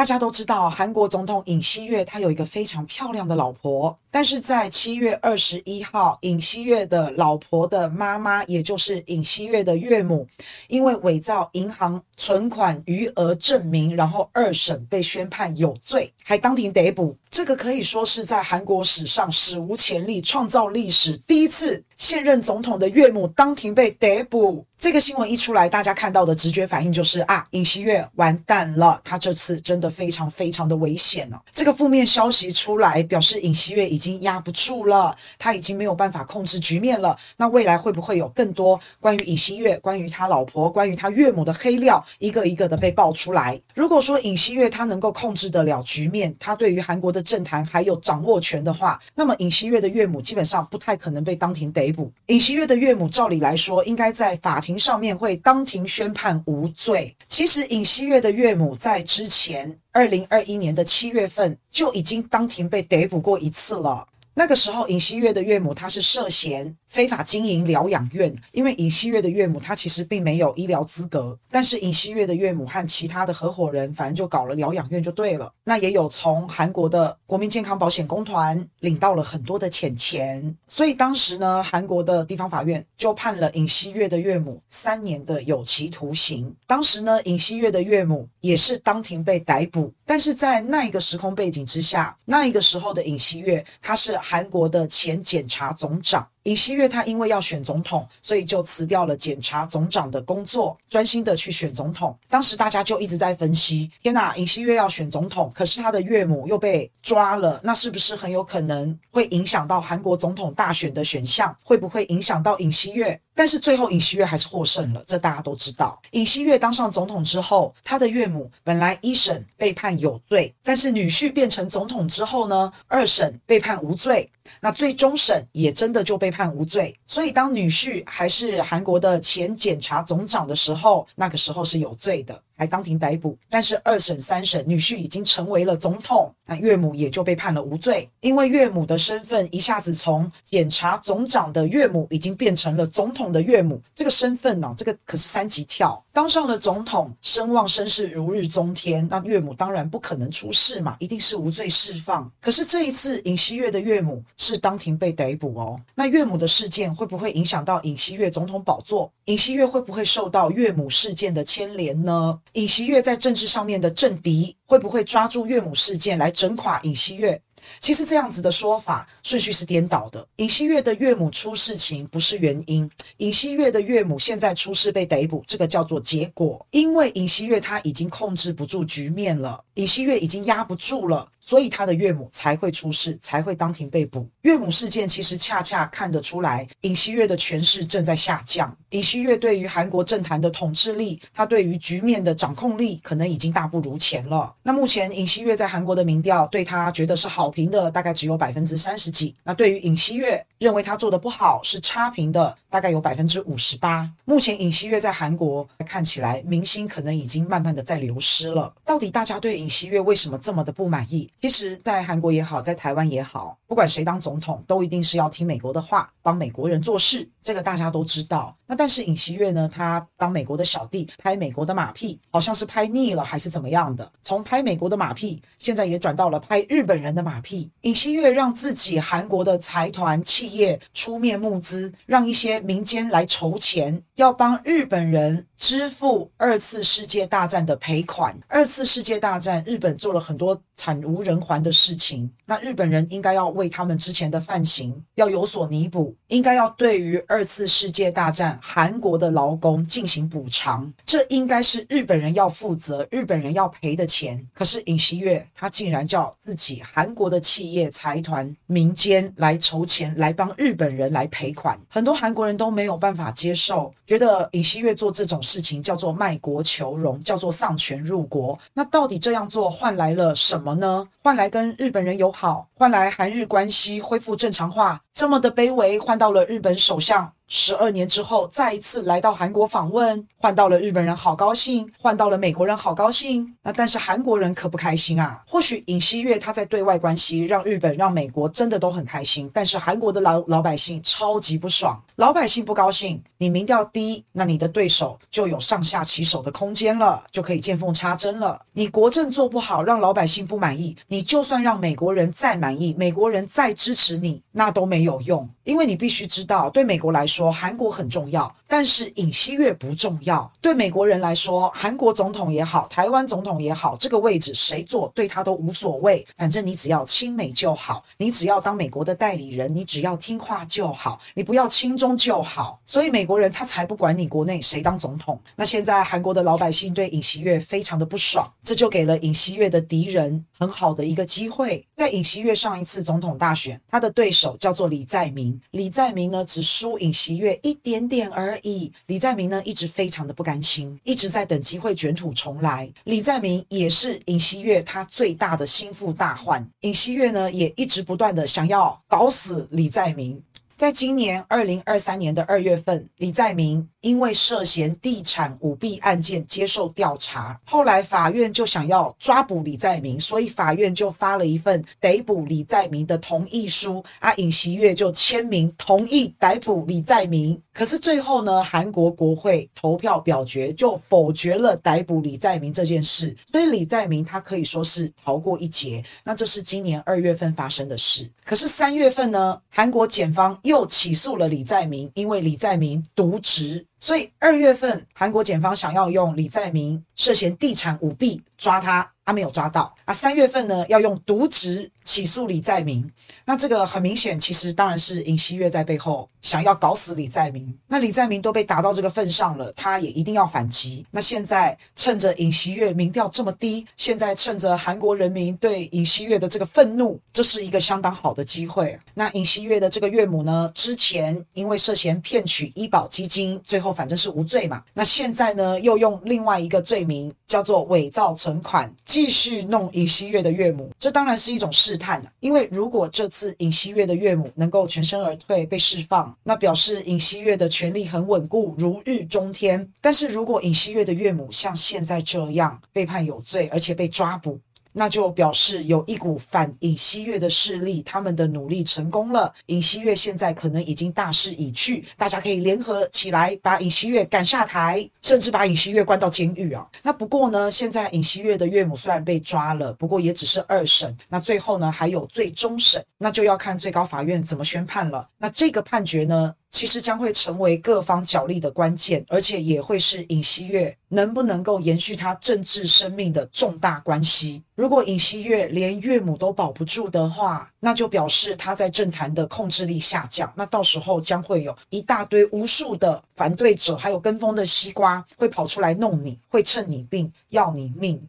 大家都知道，韩国总统尹锡月他有一个非常漂亮的老婆，但是在七月二十一号，尹锡月的老婆的妈妈，也就是尹锡月的岳母，因为伪造银行存款余额证明，然后二审被宣判有罪，还当庭逮捕。这个可以说是在韩国史上史无前例，创造历史第一次。现任总统的岳母当庭被逮捕，这个新闻一出来，大家看到的直觉反应就是啊，尹锡悦完蛋了，他这次真的非常非常的危险哦。这个负面消息出来，表示尹锡悦已经压不住了，他已经没有办法控制局面了。那未来会不会有更多关于尹锡悦、关于他老婆、关于他岳母的黑料，一个一个的被爆出来？如果说尹锡悦他能够控制得了局面，他对于韩国的政坛还有掌握权的话，那么尹锡悦的岳母基本上不太可能被当庭逮捕。尹锡悦的岳母，照理来说，应该在法庭上面会当庭宣判无罪。其实，尹锡悦的岳母在之前二零二一年的七月份就已经当庭被逮捕过一次了。那个时候，尹锡悦的岳母她是涉嫌。非法经营疗养院，因为尹锡月的岳母她其实并没有医疗资格，但是尹锡月的岳母和其他的合伙人，反正就搞了疗养院就对了。那也有从韩国的国民健康保险公团领到了很多的钱钱，所以当时呢，韩国的地方法院就判了尹锡月的岳母三年的有期徒刑。当时呢，尹锡月的岳母也是当庭被逮捕，但是在那一个时空背景之下，那一个时候的尹锡月他是韩国的前检察总长。尹锡悦他因为要选总统，所以就辞掉了检察总长的工作，专心的去选总统。当时大家就一直在分析：天哪，尹锡悦要选总统，可是他的岳母又被抓了，那是不是很有可能会影响到韩国总统大选的选项？会不会影响到尹锡悦？但是最后尹锡悦还是获胜了，这大家都知道。尹锡悦当上总统之后，他的岳母本来一审被判有罪，但是女婿变成总统之后呢，二审被判无罪。那最终审也真的就被判无罪，所以当女婿还是韩国的前检察总长的时候，那个时候是有罪的。还当庭逮捕，但是二审、三审，女婿已经成为了总统，那岳母也就被判了无罪，因为岳母的身份一下子从检察总长的岳母，已经变成了总统的岳母，这个身份呢、哦，这个可是三级跳，当上了总统，声望声势如日中天，那岳母当然不可能出事嘛，一定是无罪释放。可是这一次尹锡悦的岳母是当庭被逮捕哦，那岳母的事件会不会影响到尹锡悦总统宝座？尹锡悦会不会受到岳母事件的牵连呢？尹锡悦在政治上面的政敌会不会抓住岳母事件来整垮尹锡悦？其实这样子的说法顺序是颠倒的。尹锡悦的岳母出事情不是原因，尹锡悦的岳母现在出事被逮捕，这个叫做结果。因为尹锡悦他已经控制不住局面了，尹锡悦已经压不住了，所以他的岳母才会出事，才会当庭被捕。岳母事件其实恰恰看得出来，尹锡悦的权势正在下降。尹锡悦对于韩国政坛的统治力，他对于局面的掌控力，可能已经大不如前了。那目前尹锡悦在韩国的民调对他觉得是好评的，大概只有百分之三十几。那对于尹锡悦认为他做的不好是差评的，大概有百分之五十八。目前尹锡悦在韩国看起来民心可能已经慢慢的在流失了。到底大家对尹锡悦为什么这么的不满意？其实，在韩国也好，在台湾也好，不管谁当总统，都一定是要听美国的话，帮美国人做事，这个大家都知道。那但是尹锡悦呢？他当美国的小弟，拍美国的马屁，好像是拍腻了，还是怎么样的？从拍美国的马屁，现在也转到了拍日本人的马屁。尹锡悦让自己韩国的财团企业出面募资，让一些民间来筹钱，要帮日本人。支付二次世界大战的赔款。二次世界大战，日本做了很多惨无人寰的事情，那日本人应该要为他们之前的犯行要有所弥补，应该要对于二次世界大战韩国的劳工进行补偿，这应该是日本人要负责、日本人要赔的钱。可是尹锡悦他竟然叫自己韩国的企业财团、民间来筹钱，来帮日本人来赔款，很多韩国人都没有办法接受，觉得尹锡悦做这种事。情叫做卖国求荣，叫做丧权辱国。那到底这样做换来了什么呢？换来跟日本人友好，换来韩日关系恢复正常化，这么的卑微，换到了日本首相十二年之后再一次来到韩国访问，换到了日本人好高兴，换到了美国人好高兴。那但是韩国人可不开心啊。或许尹锡悦他在对外关系让日本、让美国真的都很开心，但是韩国的老老百姓超级不爽。老百姓不高兴，你民调低，那你的对手就有上下其手的空间了，就可以见缝插针了。你国政做不好，让老百姓不满意，你就算让美国人再满意，美国人再支持你，那都没有用，因为你必须知道，对美国来说，说韩国很重要。但是尹锡悦不重要，对美国人来说，韩国总统也好，台湾总统也好，这个位置谁坐对他都无所谓，反正你只要亲美就好，你只要当美国的代理人，你只要听话就好，你不要亲中就好。所以美国人他才不管你国内谁当总统。那现在韩国的老百姓对尹锡悦非常的不爽，这就给了尹锡悦的敌人很好的一个机会。在尹锡悦上一次总统大选，他的对手叫做李在明，李在明呢只输尹锡悦一点点而已。李在明呢，一直非常的不甘心，一直在等机会卷土重来。李在明也是尹锡悦他最大的心腹大患，尹锡悦呢也一直不断的想要搞死李在明。在今年二零二三年的二月份，李在明。因为涉嫌地产舞弊案件接受调查，后来法院就想要抓捕李在明，所以法院就发了一份逮捕李在明的同意书，啊，尹锡悦就签名同意逮捕李在明。可是最后呢，韩国国会投票表决就否决了逮捕李在明这件事，所以李在明他可以说是逃过一劫。那这是今年二月份发生的事。可是三月份呢，韩国检方又起诉了李在明，因为李在明渎职。所以二月份，韩国检方想要用李在明涉嫌地产舞弊抓他。他没有抓到啊！三月份呢，要用渎职起诉李在明。那这个很明显，其实当然是尹锡悦在背后想要搞死李在明。那李在明都被打到这个份上了，他也一定要反击。那现在趁着尹锡悦民调这么低，现在趁着韩国人民对尹锡悦的这个愤怒，这是一个相当好的机会。那尹锡悦的这个岳母呢，之前因为涉嫌骗取医保基金，最后反正是无罪嘛。那现在呢，又用另外一个罪名叫做伪造存款。继续弄尹锡悦的岳母，这当然是一种试探。因为如果这次尹锡悦的岳母能够全身而退被释放，那表示尹锡悦的权力很稳固，如日中天。但是如果尹锡悦的岳母像现在这样被判有罪，而且被抓捕，那就表示有一股反尹锡悦的势力，他们的努力成功了。尹锡悦现在可能已经大势已去，大家可以联合起来把尹锡悦赶下台，甚至把尹锡悦关到监狱啊。那不过呢，现在尹锡悦的岳母虽然被抓了，不过也只是二审，那最后呢还有最终审，那就要看最高法院怎么宣判了。那这个判决呢，其实将会成为各方角力的关键，而且也会是尹锡悦能不能够延续他政治生命的重大关系。如果尹锡悦连岳母都保不住的话，那就表示他在政坛的控制力下降。那到时候将会有一大堆无数的反对者，还有跟风的西瓜会跑出来弄你，会趁你病要你命。